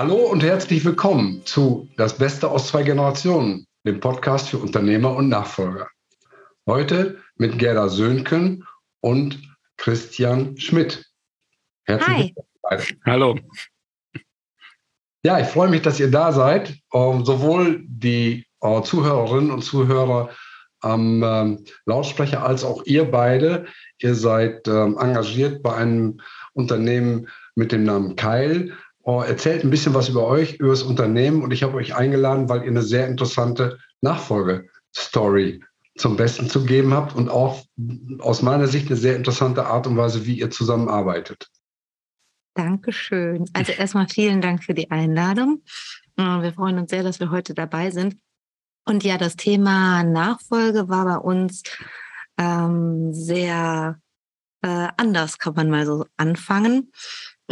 Hallo und herzlich willkommen zu Das Beste aus zwei Generationen, dem Podcast für Unternehmer und Nachfolger. Heute mit Gerda Söhnken und Christian Schmidt. Herzlich Hi. Hallo. Ja, ich freue mich, dass ihr da seid. Ähm, sowohl die äh, Zuhörerinnen und Zuhörer am ähm, Lautsprecher als auch ihr beide. Ihr seid ähm, engagiert bei einem Unternehmen mit dem Namen Keil. Äh, erzählt ein bisschen was über euch, über das Unternehmen und ich habe euch eingeladen, weil ihr eine sehr interessante Nachfolgestory zum Besten zu geben habt und auch aus meiner Sicht eine sehr interessante Art und Weise, wie ihr zusammenarbeitet. Dankeschön. Also erstmal vielen Dank für die Einladung. Äh, wir freuen uns sehr, dass wir heute dabei sind. Und ja, das Thema Nachfolge war bei uns ähm, sehr äh, anders, kann man mal so anfangen.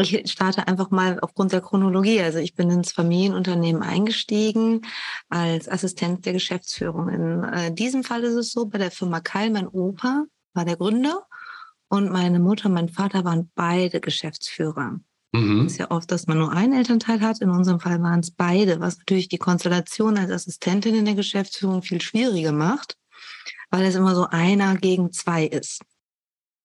Ich starte einfach mal aufgrund der Chronologie. Also ich bin ins Familienunternehmen eingestiegen als Assistent der Geschäftsführung. In äh, diesem Fall ist es so, bei der Firma Keil, mein Opa war der Gründer und meine Mutter, mein Vater waren beide Geschäftsführer. Mhm. Es ist ja oft, dass man nur einen Elternteil hat. In unserem Fall waren es beide, was natürlich die Konstellation als Assistentin in der Geschäftsführung viel schwieriger macht, weil es immer so einer gegen zwei ist.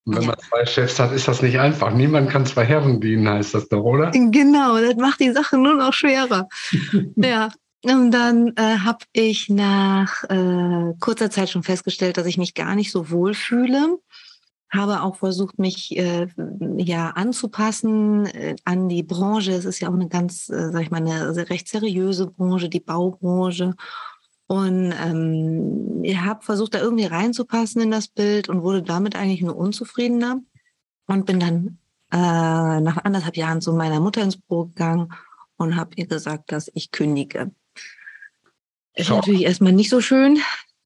Und wenn ja. man zwei Chefs hat, ist das nicht einfach. Niemand kann zwei Herren dienen, heißt das doch, oder? Genau, das macht die Sache nur noch schwerer. ja. Und dann äh, habe ich nach äh, kurzer Zeit schon festgestellt, dass ich mich gar nicht so wohl fühle habe auch versucht, mich äh, ja anzupassen äh, an die Branche. Es ist ja auch eine ganz, äh, sag ich mal, eine recht seriöse Branche, die Baubranche. Und ähm, ich habe versucht, da irgendwie reinzupassen in das Bild und wurde damit eigentlich nur unzufriedener und bin dann äh, nach anderthalb Jahren zu meiner Mutter ins Büro gegangen und habe ihr gesagt, dass ich kündige. Ist natürlich erstmal nicht so schön,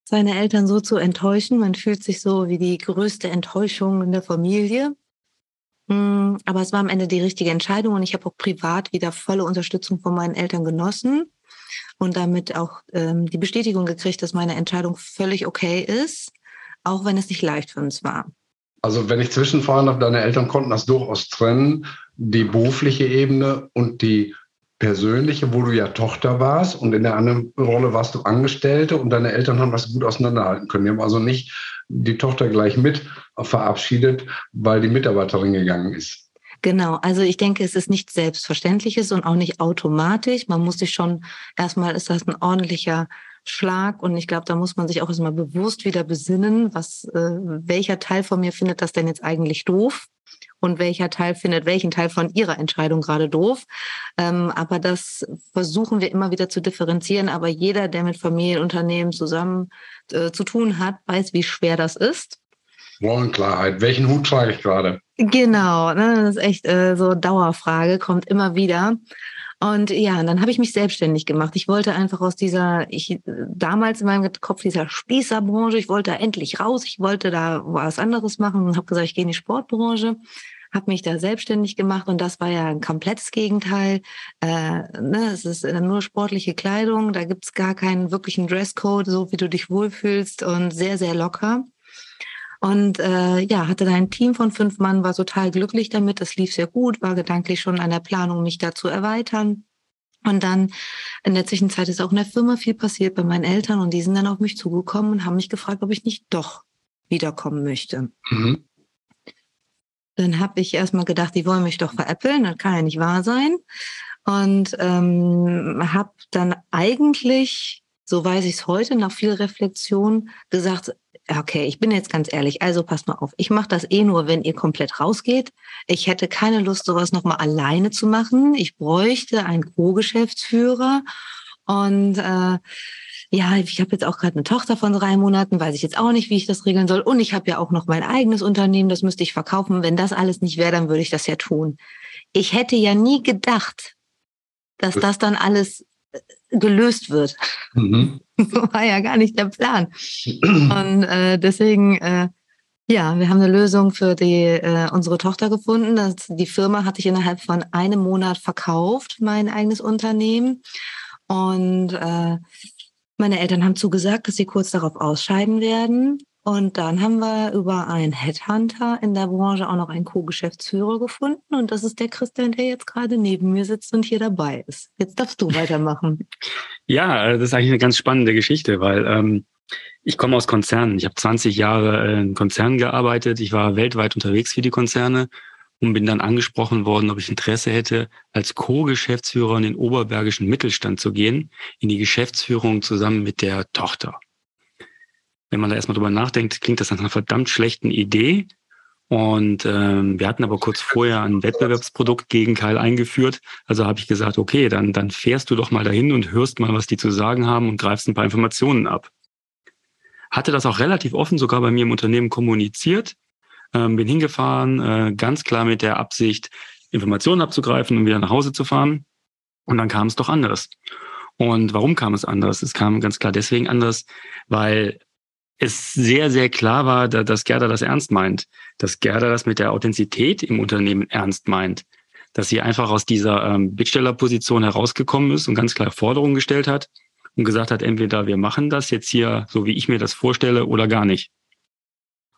seine Eltern so zu enttäuschen. Man fühlt sich so wie die größte Enttäuschung in der Familie. Hm, aber es war am Ende die richtige Entscheidung und ich habe auch privat wieder volle Unterstützung von meinen Eltern genossen und damit auch ähm, die Bestätigung gekriegt, dass meine Entscheidung völlig okay ist, auch wenn es nicht leicht für uns war. Also wenn ich zwischenfahren darf, deine Eltern konnten das durchaus trennen, die berufliche Ebene und die persönliche, wo du ja Tochter warst und in der anderen Rolle warst du Angestellte und deine Eltern haben das gut auseinanderhalten können. Die haben also nicht die Tochter gleich mit verabschiedet, weil die Mitarbeiterin gegangen ist. Genau, also ich denke, es ist nicht selbstverständliches und auch nicht automatisch. Man muss sich schon, erstmal ist das ein ordentlicher Schlag und ich glaube, da muss man sich auch erstmal bewusst wieder besinnen, was, äh, welcher Teil von mir findet das denn jetzt eigentlich doof? und welcher Teil findet welchen Teil von ihrer Entscheidung gerade doof. Ähm, aber das versuchen wir immer wieder zu differenzieren. Aber jeder, der mit Familienunternehmen zusammen äh, zu tun hat, weiß, wie schwer das ist. Rollenklarheit. Welchen Hut trage ich gerade? Genau, ne, das ist echt äh, so Dauerfrage, kommt immer wieder. Und ja, und dann habe ich mich selbstständig gemacht. Ich wollte einfach aus dieser, ich damals in meinem Kopf dieser Spießerbranche, ich wollte da endlich raus, ich wollte da was anderes machen und habe gesagt, ich gehe in die Sportbranche habe mich da selbstständig gemacht und das war ja ein komplettes Gegenteil. Äh, ne, es ist nur sportliche Kleidung, da gibt's gar keinen wirklichen Dresscode, so wie du dich wohlfühlst und sehr, sehr locker. Und äh, ja, hatte da ein Team von fünf Mann, war total glücklich damit. Das lief sehr gut, war gedanklich schon an der Planung, mich da zu erweitern. Und dann in der Zwischenzeit ist auch in der Firma viel passiert bei meinen Eltern und die sind dann auf mich zugekommen und haben mich gefragt, ob ich nicht doch wiederkommen möchte. Mhm. Dann habe ich erstmal gedacht, die wollen mich doch veräppeln, das kann ja nicht wahr sein. Und ähm, habe dann eigentlich, so weiß ich es heute, nach viel Reflexion gesagt, okay, ich bin jetzt ganz ehrlich, also passt mal auf, ich mache das eh nur, wenn ihr komplett rausgeht. Ich hätte keine Lust, sowas nochmal alleine zu machen. Ich bräuchte einen Co-Geschäftsführer. Und äh, ja, ich habe jetzt auch gerade eine Tochter von drei Monaten, weiß ich jetzt auch nicht, wie ich das regeln soll. Und ich habe ja auch noch mein eigenes Unternehmen, das müsste ich verkaufen. Wenn das alles nicht wäre, dann würde ich das ja tun. Ich hätte ja nie gedacht, dass das dann alles gelöst wird. Mhm. war ja gar nicht der Plan. Und äh, deswegen, äh, ja, wir haben eine Lösung für die, äh, unsere Tochter gefunden. Das, die Firma hatte ich innerhalb von einem Monat verkauft, mein eigenes Unternehmen. Und äh, meine Eltern haben zugesagt, dass sie kurz darauf ausscheiden werden. Und dann haben wir über einen Headhunter in der Branche auch noch einen Co-Geschäftsführer gefunden. Und das ist der Christian, der jetzt gerade neben mir sitzt und hier dabei ist. Jetzt darfst du weitermachen. ja, das ist eigentlich eine ganz spannende Geschichte, weil ähm, ich komme aus Konzernen. Ich habe 20 Jahre in Konzernen gearbeitet. Ich war weltweit unterwegs für die Konzerne und bin dann angesprochen worden, ob ich Interesse hätte, als Co-Geschäftsführer in den oberbergischen Mittelstand zu gehen, in die Geschäftsführung zusammen mit der Tochter. Wenn man da erstmal drüber nachdenkt, klingt das nach einer verdammt schlechten Idee. Und ähm, wir hatten aber kurz vorher ein Wettbewerbsprodukt gegen Keil eingeführt. Also habe ich gesagt, okay, dann, dann fährst du doch mal dahin und hörst mal, was die zu sagen haben und greifst ein paar Informationen ab. Hatte das auch relativ offen sogar bei mir im Unternehmen kommuniziert. Ähm, bin hingefahren, äh, ganz klar mit der Absicht, Informationen abzugreifen und wieder nach Hause zu fahren. Und dann kam es doch anders. Und warum kam es anders? Es kam ganz klar deswegen anders, weil es sehr, sehr klar war, dass Gerda das ernst meint, dass Gerda das mit der Authentizität im Unternehmen ernst meint, dass sie einfach aus dieser ähm, Bittstellerposition herausgekommen ist und ganz klar Forderungen gestellt hat und gesagt hat, entweder wir machen das jetzt hier so, wie ich mir das vorstelle, oder gar nicht.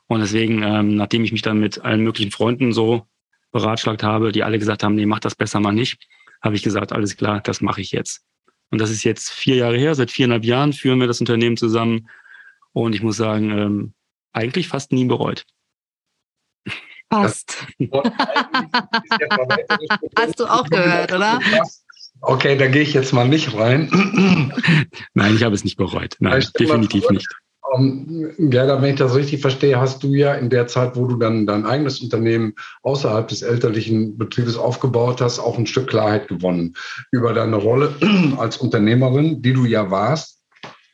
Und deswegen, ähm, nachdem ich mich dann mit allen möglichen Freunden so beratschlagt habe, die alle gesagt haben, nee, mach das besser mal nicht, habe ich gesagt, alles klar, das mache ich jetzt. Und das ist jetzt vier Jahre her, seit viereinhalb Jahren führen wir das Unternehmen zusammen und ich muss sagen, ähm, eigentlich fast nie bereut. Fast. Hast du auch gehört, oder? Okay, da gehe ich jetzt mal nicht rein. Nein, ich habe es nicht bereut. Nein, definitiv nicht. Um, Gerda, wenn ich das richtig verstehe, hast du ja in der Zeit, wo du dann dein eigenes Unternehmen außerhalb des elterlichen Betriebes aufgebaut hast, auch ein Stück Klarheit gewonnen über deine Rolle als Unternehmerin, die du ja warst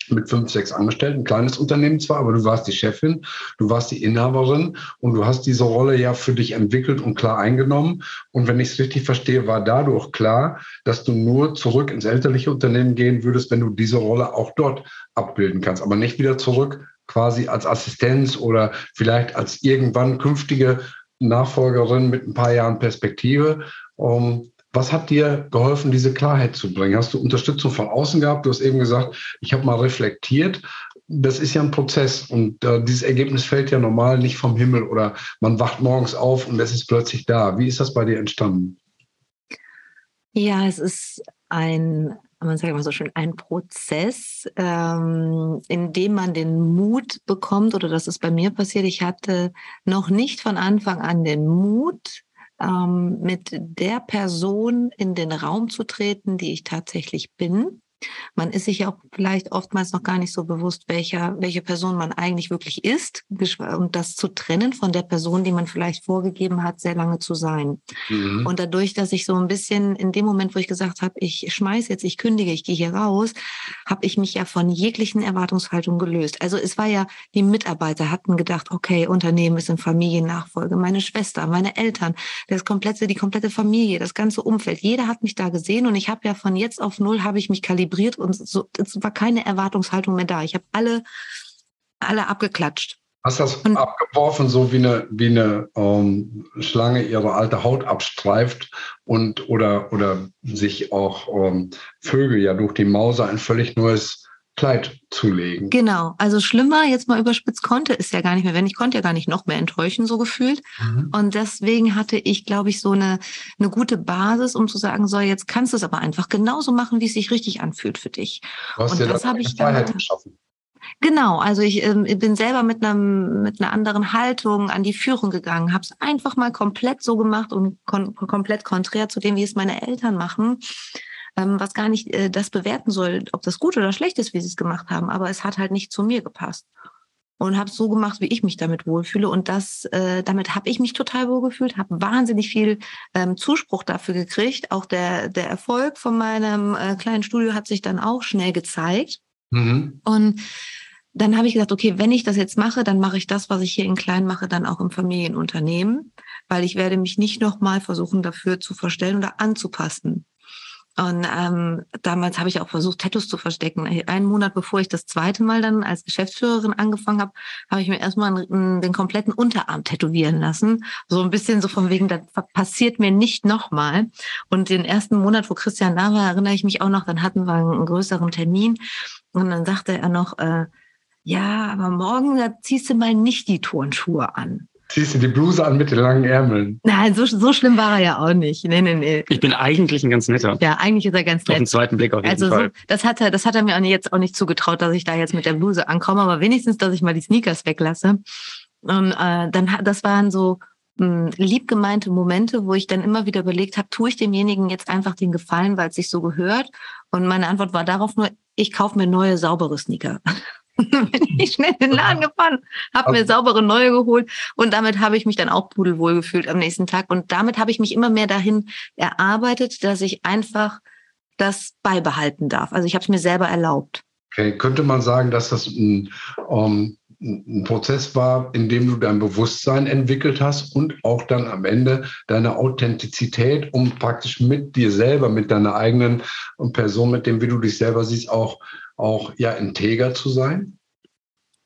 mit fünf, sechs Angestellten, ein kleines Unternehmen zwar, aber du warst die Chefin, du warst die Inhaberin und du hast diese Rolle ja für dich entwickelt und klar eingenommen. Und wenn ich es richtig verstehe, war dadurch klar, dass du nur zurück ins elterliche Unternehmen gehen würdest, wenn du diese Rolle auch dort abbilden kannst, aber nicht wieder zurück quasi als Assistenz oder vielleicht als irgendwann künftige Nachfolgerin mit ein paar Jahren Perspektive. Um, was hat dir geholfen, diese Klarheit zu bringen? Hast du Unterstützung von außen gehabt? Du hast eben gesagt, ich habe mal reflektiert. Das ist ja ein Prozess und äh, dieses Ergebnis fällt ja normal nicht vom Himmel oder man wacht morgens auf und es ist plötzlich da. Wie ist das bei dir entstanden? Ja, es ist ein, man sagt immer so schön, ein Prozess, ähm, in dem man den Mut bekommt, oder das ist bei mir passiert. Ich hatte noch nicht von Anfang an den Mut, ähm, mit der Person in den Raum zu treten, die ich tatsächlich bin man ist sich ja auch vielleicht oftmals noch gar nicht so bewusst, welcher, welche Person man eigentlich wirklich ist und das zu trennen von der Person, die man vielleicht vorgegeben hat, sehr lange zu sein. Mhm. Und dadurch, dass ich so ein bisschen in dem Moment, wo ich gesagt habe, ich schmeiß jetzt, ich kündige, ich gehe hier raus, habe ich mich ja von jeglichen Erwartungshaltungen gelöst. Also es war ja, die Mitarbeiter hatten gedacht, okay, Unternehmen ist in Familiennachfolge, meine Schwester, meine Eltern, das komplette, die komplette Familie, das ganze Umfeld. Jeder hat mich da gesehen und ich habe ja von jetzt auf null habe ich mich kalibriert zelebriert und so, es war keine Erwartungshaltung mehr da. Ich habe alle, alle abgeklatscht. Hast das und, abgeworfen, so wie eine, wie eine ähm, Schlange ihre alte Haut abstreift und oder, oder sich auch ähm, Vögel ja durch die Mauser ein völlig neues Kleid zulegen. Genau, also schlimmer, jetzt mal überspitzt, konnte es ja gar nicht mehr wenn Ich konnte ja gar nicht noch mehr enttäuschen, so gefühlt. Mhm. Und deswegen hatte ich, glaube ich, so eine, eine gute Basis, um zu sagen, so, jetzt kannst du es aber einfach genauso machen, wie es sich richtig anfühlt für dich. Du hast Und dir das habe ich Freiheit dann, geschaffen. Genau, also ich ähm, bin selber mit einer, mit einer anderen Haltung an die Führung gegangen, habe es einfach mal komplett so gemacht und kon komplett konträr zu dem, wie es meine Eltern machen ähm, was gar nicht äh, das bewerten soll, ob das gut oder schlecht ist, wie sie es gemacht haben, aber es hat halt nicht zu mir gepasst. Und habe es so gemacht, wie ich mich damit wohlfühle. Und das, äh, damit habe ich mich total wohlgefühlt, habe wahnsinnig viel ähm, Zuspruch dafür gekriegt. Auch der, der Erfolg von meinem äh, kleinen Studio hat sich dann auch schnell gezeigt. Mhm. Und dann habe ich gesagt, okay, wenn ich das jetzt mache, dann mache ich das, was ich hier in klein mache, dann auch im Familienunternehmen, weil ich werde mich nicht nochmal versuchen, dafür zu verstellen oder anzupassen. Und ähm, damals habe ich auch versucht, Tattoos zu verstecken. Einen Monat bevor ich das zweite Mal dann als Geschäftsführerin angefangen habe, habe ich mir erstmal den kompletten Unterarm tätowieren lassen. So ein bisschen so von wegen, das passiert mir nicht nochmal. Und den ersten Monat, wo Christian da war, erinnere ich mich auch noch, dann hatten wir einen größeren Termin. Und dann sagte er noch, äh, Ja, aber morgen da ziehst du mal nicht die Turnschuhe an. Ziehst du die Bluse an mit den langen Ärmeln? Nein, so, so schlimm war er ja auch nicht. Nee, nee, nee. Ich bin eigentlich ein ganz netter. Ja, eigentlich ist er ganz Auf den nett. zweiten Blick auf jeden Also Fall. so, das hat er, das hat er mir auch jetzt auch nicht zugetraut, dass ich da jetzt mit der Bluse ankomme, aber wenigstens, dass ich mal die Sneakers weglasse. Und äh, dann, hat- das waren so mh, lieb gemeinte Momente, wo ich dann immer wieder überlegt habe, tue ich demjenigen jetzt einfach den Gefallen, weil es sich so gehört? Und meine Antwort war darauf nur, ich kaufe mir neue, saubere Sneaker. Bin ich schnell in den Laden gefahren, habe mir saubere neue geholt und damit habe ich mich dann auch pudelwohl gefühlt am nächsten Tag. Und damit habe ich mich immer mehr dahin erarbeitet, dass ich einfach das beibehalten darf. Also ich habe es mir selber erlaubt. Okay, könnte man sagen, dass das ein, ähm, ein Prozess war, in dem du dein Bewusstsein entwickelt hast und auch dann am Ende deine Authentizität, um praktisch mit dir selber, mit deiner eigenen Person, mit dem, wie du dich selber siehst, auch, auch ja integer zu sein?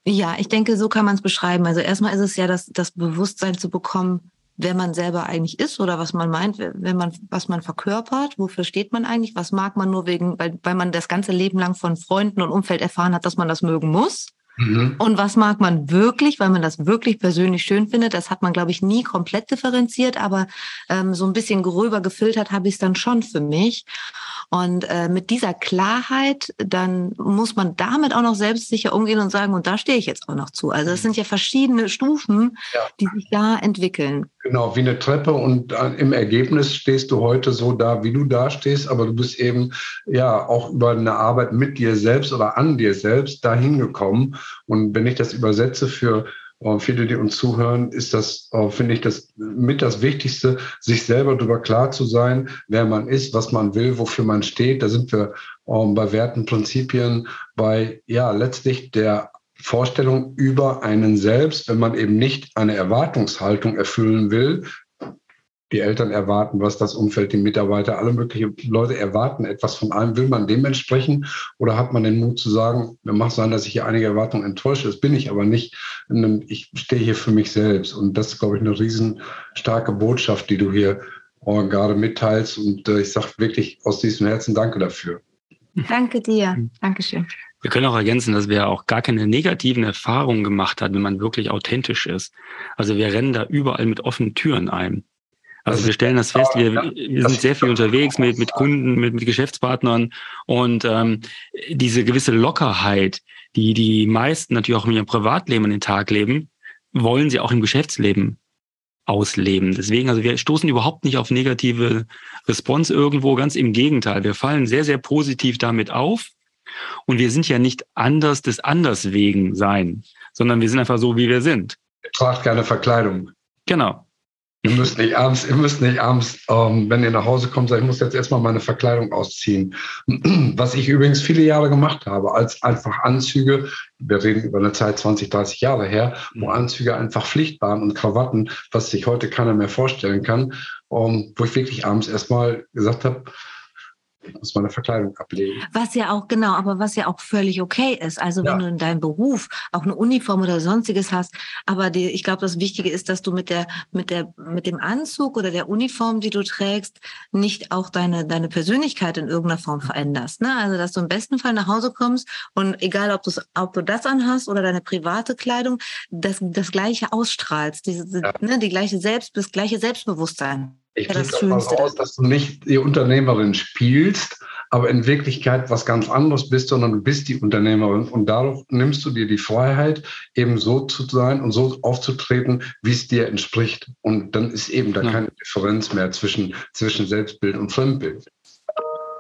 Ja, ich denke, so kann man es beschreiben. Also erstmal ist es ja das, das Bewusstsein zu bekommen, wer man selber eigentlich ist oder was man meint, wenn man, was man verkörpert, wofür steht man eigentlich, was mag man nur wegen, weil, weil man das ganze Leben lang von Freunden und Umfeld erfahren hat, dass man das mögen muss. Mhm. Und was mag man wirklich, weil man das wirklich persönlich schön findet? Das hat man, glaube ich, nie komplett differenziert, aber ähm, so ein bisschen gröber gefiltert habe ich es dann schon für mich. Und äh, mit dieser Klarheit, dann muss man damit auch noch selbstsicher umgehen und sagen, und da stehe ich jetzt auch noch zu. Also es sind ja verschiedene Stufen, Ja. die sich da entwickeln. Genau, wie eine Treppe und äh, im Ergebnis stehst du heute so da, wie du da stehst, aber du bist eben ja auch über eine Arbeit mit dir selbst oder an dir selbst dahin gekommen. Und wenn ich das übersetze für äh, viele, die uns zuhören, ist das, äh, finde ich, das mit das Wichtigste, sich selber darüber klar zu sein, wer man ist, was man will, wofür man steht. Da sind wir ähm, bei Werten, Prinzipien, bei ja letztlich der Vorstellung über einen selbst, wenn man eben nicht eine Erwartungshaltung erfüllen will. Die Eltern erwarten was, das Umfeld, die Mitarbeiter, alle möglichen Leute erwarten etwas von einem. Will man dementsprechend oder hat man den Mut zu sagen, mir mag sein, dass ich hier einige Erwartungen enttäusche, das bin ich aber nicht. Ich stehe hier für mich selbst. Und das ist, glaube ich, eine riesen starke Botschaft, die du hier gerade mitteilst. Und äh, ich sage wirklich aus diesem Herzen Danke dafür. Danke dir. Dankeschön. Wir können auch ergänzen, dass wir auch gar keine negativen Erfahrungen gemacht haben, wenn man wirklich authentisch ist. Also wir rennen da überall mit offenen Türen ein. Also wir stellen das fest, wir, wir sind sehr viel unterwegs mit, mit Kunden, mit, mit Geschäftspartnern und ähm, diese gewisse Lockerheit, die die meisten natürlich auch in ihrem Privatleben an den Tag leben, wollen sie auch im Geschäftsleben ausleben. Deswegen, also wir stoßen überhaupt nicht auf negative Response irgendwo, ganz im Gegenteil. Wir fallen sehr, sehr positiv damit auf und wir sind ja nicht anders des Anders wegen sein, sondern wir sind einfach so, wie wir sind. Ihr tragt keine Verkleidung. Genau. Ihr müsst nicht abends, ihr müsst nicht abends, ähm, wenn ihr nach Hause kommt, sagen, ich muss jetzt erstmal meine Verkleidung ausziehen. Was ich übrigens viele Jahre gemacht habe, als einfach Anzüge, wir reden über eine Zeit 20, 30 Jahre her, wo Anzüge einfach Pflicht waren und Krawatten, was sich heute keiner mehr vorstellen kann, ähm, wo ich wirklich abends erstmal gesagt habe, ich muss meine Verkleidung ablegen. Was ja auch, genau, aber was ja auch völlig okay ist. Also wenn Ja. du in deinem Beruf auch eine Uniform oder sonstiges hast, aber die, ich glaube, das Wichtige ist, dass du mit der, mit der, mit dem Anzug oder der Uniform, die du trägst, nicht auch deine, deine Persönlichkeit in irgendeiner Form veränderst. Ne? Also, dass du im besten Fall nach Hause kommst und egal, ob, ob du das anhast oder deine private Kleidung, das, das Gleiche ausstrahlst, diese, Ja. ne, die gleiche Selbst, das gleiche Selbstbewusstsein. Ich Ja, das mal Schönste. raus, dass du nicht die Unternehmerin spielst, aber in Wirklichkeit was ganz anderes bist, sondern du bist die Unternehmerin und dadurch nimmst du dir die Freiheit, eben so zu sein und so aufzutreten, wie es dir entspricht. Und dann ist eben da Ja. keine Differenz mehr zwischen, zwischen Selbstbild und Fremdbild.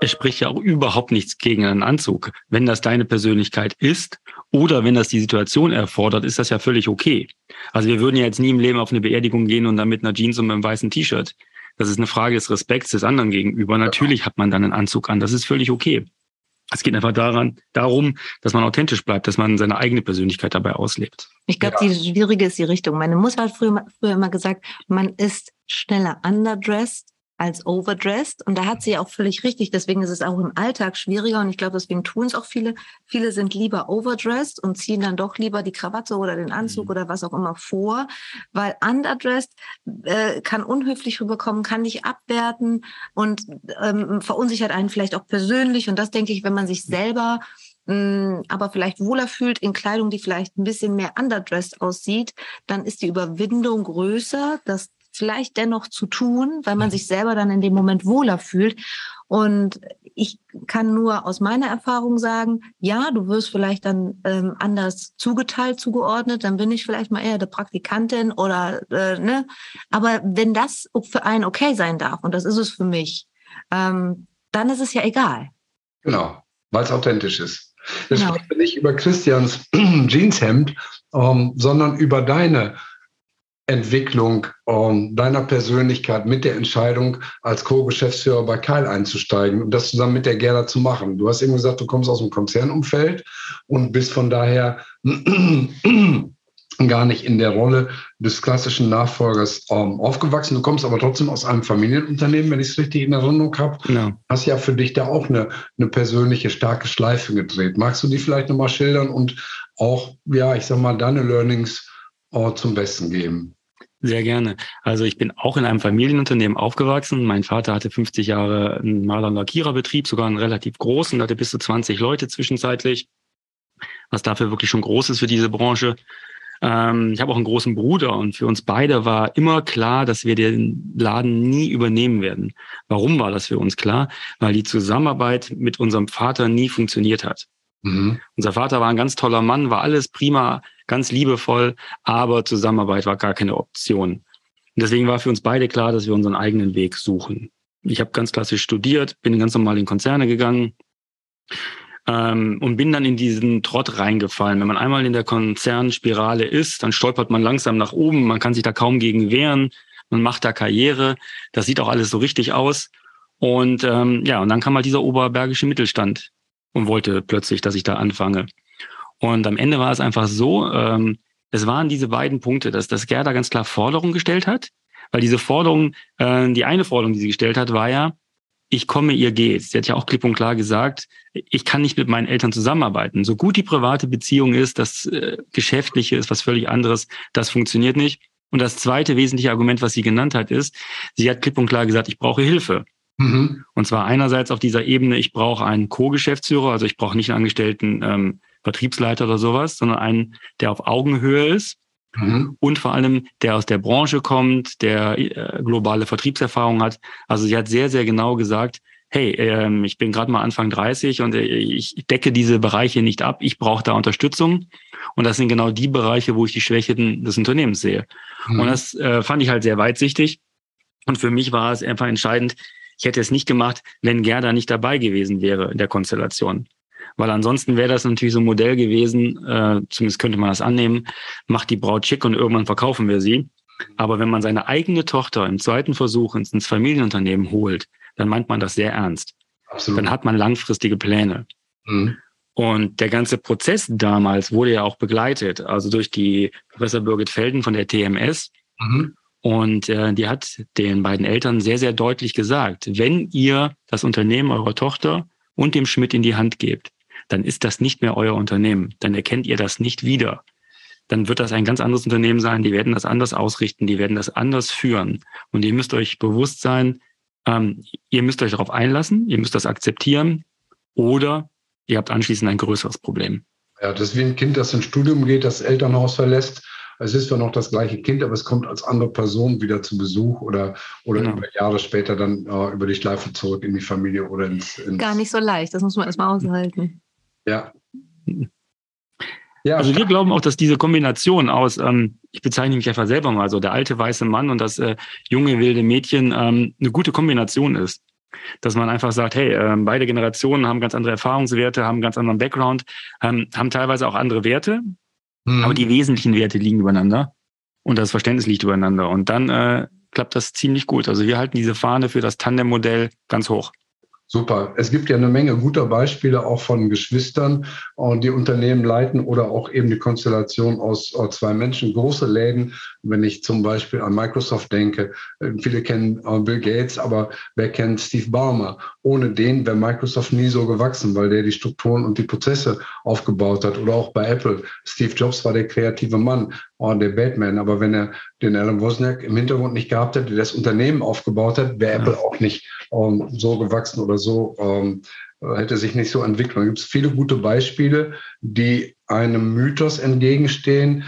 Es spricht ja auch überhaupt nichts gegen einen Anzug. Wenn das deine Persönlichkeit ist oder wenn das die Situation erfordert, ist das ja völlig okay. Also wir würden ja jetzt nie im Leben auf eine Beerdigung gehen und dann mit einer Jeans und einem weißen T-Shirt. Das ist eine Frage des Respekts des anderen gegenüber. Natürlich hat man dann einen Anzug an. Das ist völlig okay. Es geht einfach daran, darum, dass man authentisch bleibt, dass man seine eigene Persönlichkeit dabei auslebt. Ich glaube, die schwierige ist die Richtung. Meine Mutter hat früher, früher immer gesagt, man ist schneller underdressed als overdressed. Und da hat sie auch völlig richtig. Deswegen ist es auch im Alltag schwieriger. Und ich glaube, deswegen tun es auch viele. Viele sind lieber overdressed und ziehen dann doch lieber die Krawatte oder den Anzug Mhm. oder was auch immer vor. Weil underdressed äh, kann unhöflich rüberkommen, kann dich abwerten und ähm, verunsichert einen vielleicht auch persönlich. Und das denke ich, wenn man sich selber mh, aber vielleicht wohler fühlt in Kleidung, die vielleicht ein bisschen mehr underdressed aussieht, dann ist die Überwindung größer, das vielleicht dennoch zu tun, weil man mhm. sich selber dann in dem Moment wohler fühlt. Und ich kann nur aus meiner Erfahrung sagen, ja, du wirst vielleicht dann ähm, anders zugeteilt, zugeordnet, dann bin ich vielleicht mal eher der Praktikantin oder äh, ne. Aber wenn das für einen okay sein darf, und das ist es für mich, ähm, dann ist es ja egal. Genau, weil es authentisch ist. Das genau. spricht nicht über Christians Jeanshemd, ähm, sondern über deine Entwicklung ähm, deiner Persönlichkeit mit der Entscheidung, als Co-Geschäftsführer bei Keil einzusteigen und das zusammen mit der Gerda zu machen. Du hast eben gesagt, du kommst aus dem Konzernumfeld und bist von daher gar nicht in der Rolle des klassischen Nachfolgers ähm, aufgewachsen. Du kommst aber trotzdem aus einem Familienunternehmen, wenn ich es richtig in Erinnerung habe. Ja. Hast ja für dich da auch eine, eine persönliche starke Schleife gedreht. Magst du die vielleicht nochmal schildern und auch, ja, ich sag mal, deine Learnings äh, zum Besten geben? Sehr gerne. Also ich bin auch in einem Familienunternehmen aufgewachsen. Mein Vater hatte 50 Jahre einen Maler- und Lackiererbetrieb, sogar einen relativ großen, hatte bis zu 20 Leute zwischenzeitlich, was dafür wirklich schon groß ist für diese Branche. Ähm, ich habe auch einen großen Bruder und für uns beide war immer klar, dass wir den Laden nie übernehmen werden. Warum war das für uns klar? Weil die Zusammenarbeit mit unserem Vater nie funktioniert hat. Mhm. Unser Vater war ein ganz toller Mann, war alles prima, ganz liebevoll, aber Zusammenarbeit war gar keine Option. Und deswegen war für uns beide klar, dass wir unseren eigenen Weg suchen. Ich habe ganz klassisch studiert, bin ganz normal in Konzerne gegangen ähm, und bin dann in diesen Trott reingefallen. Wenn man einmal in der Konzernspirale ist, dann stolpert man langsam nach oben, man kann sich da kaum gegen wehren, man macht da Karriere, das sieht auch alles so richtig aus. Und ähm, ja, und dann kam halt dieser oberbergische Mittelstand und wollte plötzlich, dass ich da anfange. Und am Ende war es einfach so, ähm, es waren diese beiden Punkte, dass das Gerda ganz klar Forderungen gestellt hat, weil diese Forderung, äh, die eine Forderung, die sie gestellt hat, war ja, ich komme, ihr geht. Sie hat ja auch klipp und klar gesagt, ich kann nicht mit meinen Eltern zusammenarbeiten. So gut die private Beziehung ist, das äh, Geschäftliche ist was völlig anderes, das funktioniert nicht. Und das zweite wesentliche Argument, was sie genannt hat, ist, sie hat klipp und klar gesagt, ich brauche Hilfe. Mhm. Und zwar einerseits auf dieser Ebene, ich brauche einen Co-Geschäftsführer, also ich brauche nicht einen Angestellten ähm, Vertriebsleiter oder sowas, sondern einen, der auf Augenhöhe ist mhm. und vor allem, der aus der Branche kommt, der äh, globale Vertriebserfahrung hat. Also sie hat sehr, sehr genau gesagt, hey, ähm, ich bin gerade mal Anfang 30 und äh, ich decke diese Bereiche nicht ab, ich brauche da Unterstützung. Und das sind genau die Bereiche, wo ich die Schwächen des Unternehmens sehe. Mhm. Und das äh, fand ich halt sehr weitsichtig. Und für mich war es einfach entscheidend, ich hätte es nicht gemacht, wenn Gerda nicht dabei gewesen wäre in der Konstellation. Weil ansonsten wäre das natürlich so ein Modell gewesen, äh, zumindest könnte man das annehmen, macht die Braut schick und irgendwann verkaufen wir sie. Aber wenn man seine eigene Tochter im zweiten Versuch ins, ins Familienunternehmen holt, dann meint man das sehr ernst. Absolut. Dann hat man langfristige Pläne. Mhm. Und der ganze Prozess damals wurde ja auch begleitet, also durch die Professor Birgit Felden von der TMS. Mhm. Und äh, die hat den beiden Eltern sehr, sehr deutlich gesagt, wenn ihr das Unternehmen eurer Tochter und dem Schmidt in die Hand gebt, dann ist das nicht mehr euer Unternehmen. Dann erkennt ihr das nicht wieder. Dann wird das ein ganz anderes Unternehmen sein. Die werden das anders ausrichten. Die werden das anders führen. Und ihr müsst euch bewusst sein, ähm, ihr müsst euch darauf einlassen. Ihr müsst das akzeptieren. Oder ihr habt anschließend ein größeres Problem. Ja, das ist wie ein Kind, das ins Studium geht, das Elternhaus verlässt es ist zwar noch das gleiche Kind, aber es kommt als andere Person wieder zu Besuch oder, oder genau. über Jahre später dann äh, über die Schleife zurück in die Familie oder ins, ins Gar nicht so leicht, das muss man erstmal aushalten. Ja. Ja, also wir glauben auch, dass diese Kombination aus, ähm, ich bezeichne mich einfach selber mal so, der alte weiße Mann und das äh, junge wilde Mädchen ähm, eine gute Kombination ist. Dass man einfach sagt, hey, äh, beide Generationen haben ganz andere Erfahrungswerte, haben ganz anderen Background, ähm, haben teilweise auch andere Werte, Mhm. Aber die wesentlichen Werte liegen übereinander und das Verständnis liegt übereinander. Und dann äh, klappt das ziemlich gut. Also wir halten diese Fahne für das Tandem-Modell ganz hoch. Super. Es gibt ja eine Menge guter Beispiele auch von Geschwistern, die Unternehmen leiten oder auch eben die Konstellation aus zwei Menschen, große Läden. Wenn ich zum Beispiel an Microsoft denke, äh, viele kennen Bill Gates, aber wer kennt Steve Ballmer? Ohne den wäre Microsoft nie so gewachsen, weil der die Strukturen und die Prozesse aufgebaut hat. Oder auch bei Apple. Steve Jobs war der kreative Mann, der Batman. Aber wenn er den Alan Wozniak im Hintergrund nicht gehabt hätte, der das Unternehmen aufgebaut hat, wäre ja. Apple auch nicht ähm, so gewachsen oder so ähm, äh, hätte sich nicht so entwickelt. Da gibt es viele gute Beispiele, die einem Mythos entgegenstehen,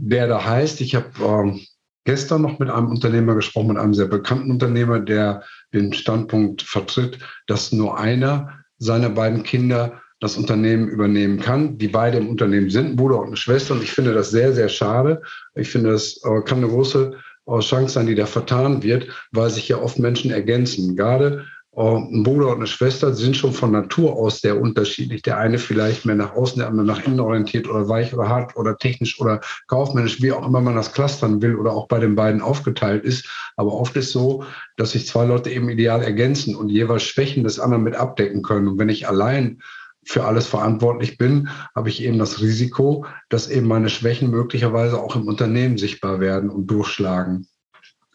der da heißt, ich habe ähm, gestern noch mit einem Unternehmer gesprochen, mit einem sehr bekannten Unternehmer, der den Standpunkt vertritt, dass nur einer seiner beiden Kinder das Unternehmen übernehmen kann, die beide im Unternehmen sind, Bruder und eine Schwester. Und ich finde das sehr, sehr schade. Ich finde, das äh, kann eine große äh, Chance sein, die da vertan wird, weil sich ja oft Menschen ergänzen. Gerade ein Bruder und eine Schwester sind schon von Natur aus sehr unterschiedlich. Der eine vielleicht mehr nach außen, der andere nach innen orientiert oder weich oder hart oder technisch oder kaufmännisch, wie auch immer man das clustern will oder auch bei den beiden aufgeteilt ist. Aber oft ist so, dass sich zwei Leute eben ideal ergänzen und jeweils Schwächen des anderen mit abdecken können. Und wenn ich allein für alles verantwortlich bin, habe ich eben das Risiko, dass eben meine Schwächen möglicherweise auch im Unternehmen sichtbar werden und durchschlagen.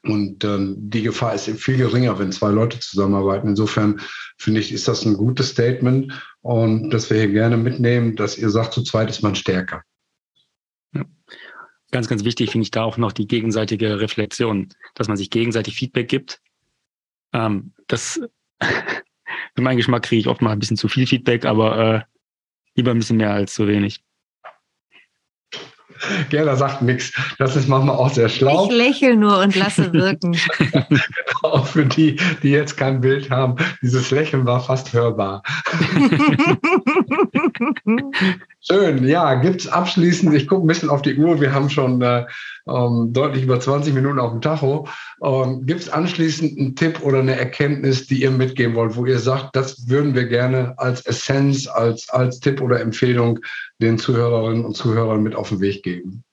Und ähm, die Gefahr ist viel geringer, wenn zwei Leute zusammenarbeiten. Insofern finde ich, ist das ein gutes Statement und dass wir hier gerne mitnehmen, dass ihr sagt, zu zweit ist man stärker. Ja. Ganz, ganz wichtig finde ich da auch noch die gegenseitige Reflexion, dass man sich gegenseitig Feedback gibt. Ähm, das, für meinen Geschmack kriege ich oft mal ein bisschen zu viel Feedback, aber äh, lieber ein bisschen mehr als zu wenig. Gerda sagt nichts. Das ist manchmal auch sehr schlau. Ich lächle nur und lasse wirken. auch für die, die jetzt kein Bild haben, dieses Lächeln war fast hörbar. Schön, ja, gibt es abschließend, ich gucke ein bisschen auf die Uhr, wir haben schon äh, ähm, deutlich über 20 Minuten auf dem Tacho. Ähm, gibt es anschließend einen Tipp oder eine Erkenntnis, die ihr mitgeben wollt, wo ihr sagt, das würden wir gerne als Essenz, als, als Tipp oder Empfehlung den Zuhörerinnen und Zuhörern mit auf den Weg geben?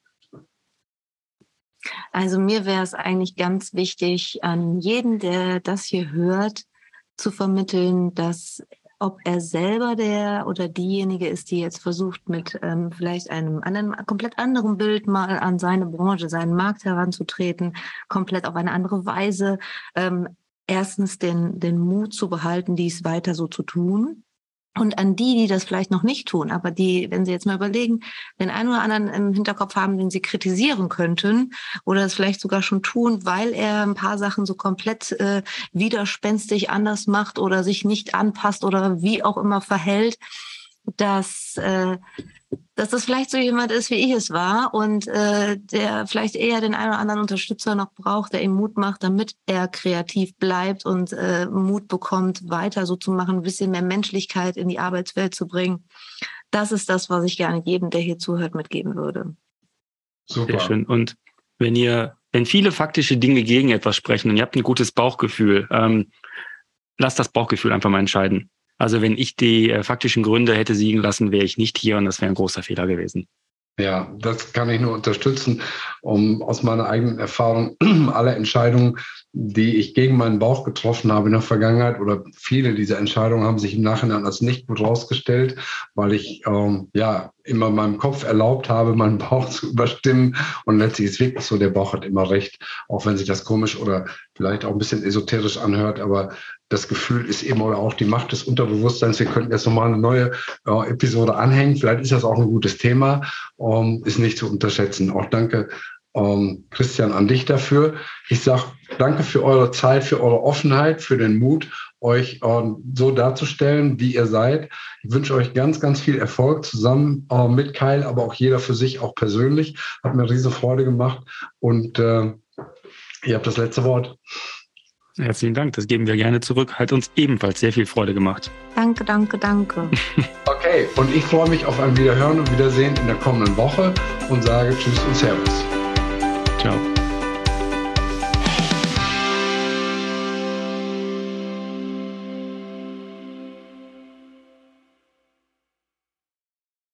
Also mir wäre es eigentlich ganz wichtig, an jeden, der das hier hört, zu vermitteln, dass ob er selber der oder diejenige ist, die jetzt versucht, mit ähm, vielleicht einem anderen, komplett anderen Bild mal an seine Branche, seinen Markt heranzutreten, komplett auf eine andere Weise, ähm, erstens den, den Mut zu behalten, dies weiter so zu tun und an die, die das vielleicht noch nicht tun, aber die, wenn Sie jetzt mal überlegen, den einen oder anderen im Hinterkopf haben, den Sie kritisieren könnten oder es vielleicht sogar schon tun, weil er ein paar Sachen so komplett äh, widerspenstig anders macht oder sich nicht anpasst oder wie auch immer verhält, dass äh, dass das vielleicht so jemand ist, wie ich es war und äh, der vielleicht eher den einen oder anderen Unterstützer noch braucht, der ihm Mut macht, damit er kreativ bleibt und äh, Mut bekommt, weiter so zu machen, ein bisschen mehr Menschlichkeit in die Arbeitswelt zu bringen. Das ist das, was ich gerne jedem, der hier zuhört, mitgeben würde. Super. Sehr schön. Und wenn ihr, wenn viele faktische Dinge gegen etwas sprechen und ihr habt ein gutes Bauchgefühl, ähm, lasst das Bauchgefühl einfach mal entscheiden. Also wenn ich die äh, faktischen Gründe hätte siegen lassen, wäre ich nicht hier und das wäre ein großer Fehler gewesen. Ja, das kann ich nur unterstützen, um aus meiner eigenen Erfahrung alle Entscheidungen, die ich gegen meinen Bauch getroffen habe in der Vergangenheit oder viele dieser Entscheidungen haben sich im Nachhinein als nicht gut rausgestellt, weil ich ähm, ja immer meinem Kopf erlaubt habe, meinen Bauch zu überstimmen und letztlich ist wirklich so, der Bauch hat immer recht, auch wenn sich das komisch oder vielleicht auch ein bisschen esoterisch anhört, aber das Gefühl ist eben oder auch die Macht des Unterbewusstseins. Wir könnten jetzt nochmal eine neue äh, Episode anhängen. Vielleicht ist das auch ein gutes Thema, ähm, ist nicht zu unterschätzen. Auch danke, ähm, Christian, an dich dafür. Ich sage danke für eure Zeit, für eure Offenheit, für den Mut, euch ähm, so darzustellen, wie ihr seid. Ich wünsche euch ganz, ganz viel Erfolg zusammen äh, mit Kyle, aber auch jeder für sich, auch persönlich. Hat mir riesige Freude gemacht und äh, ihr habt das letzte Wort. Herzlichen Dank, das geben wir gerne zurück. Hat uns ebenfalls sehr viel Freude gemacht. Danke, danke, danke. okay, und ich freue mich auf ein Wiederhören und Wiedersehen in der kommenden Woche und sage Tschüss und Servus. Ciao.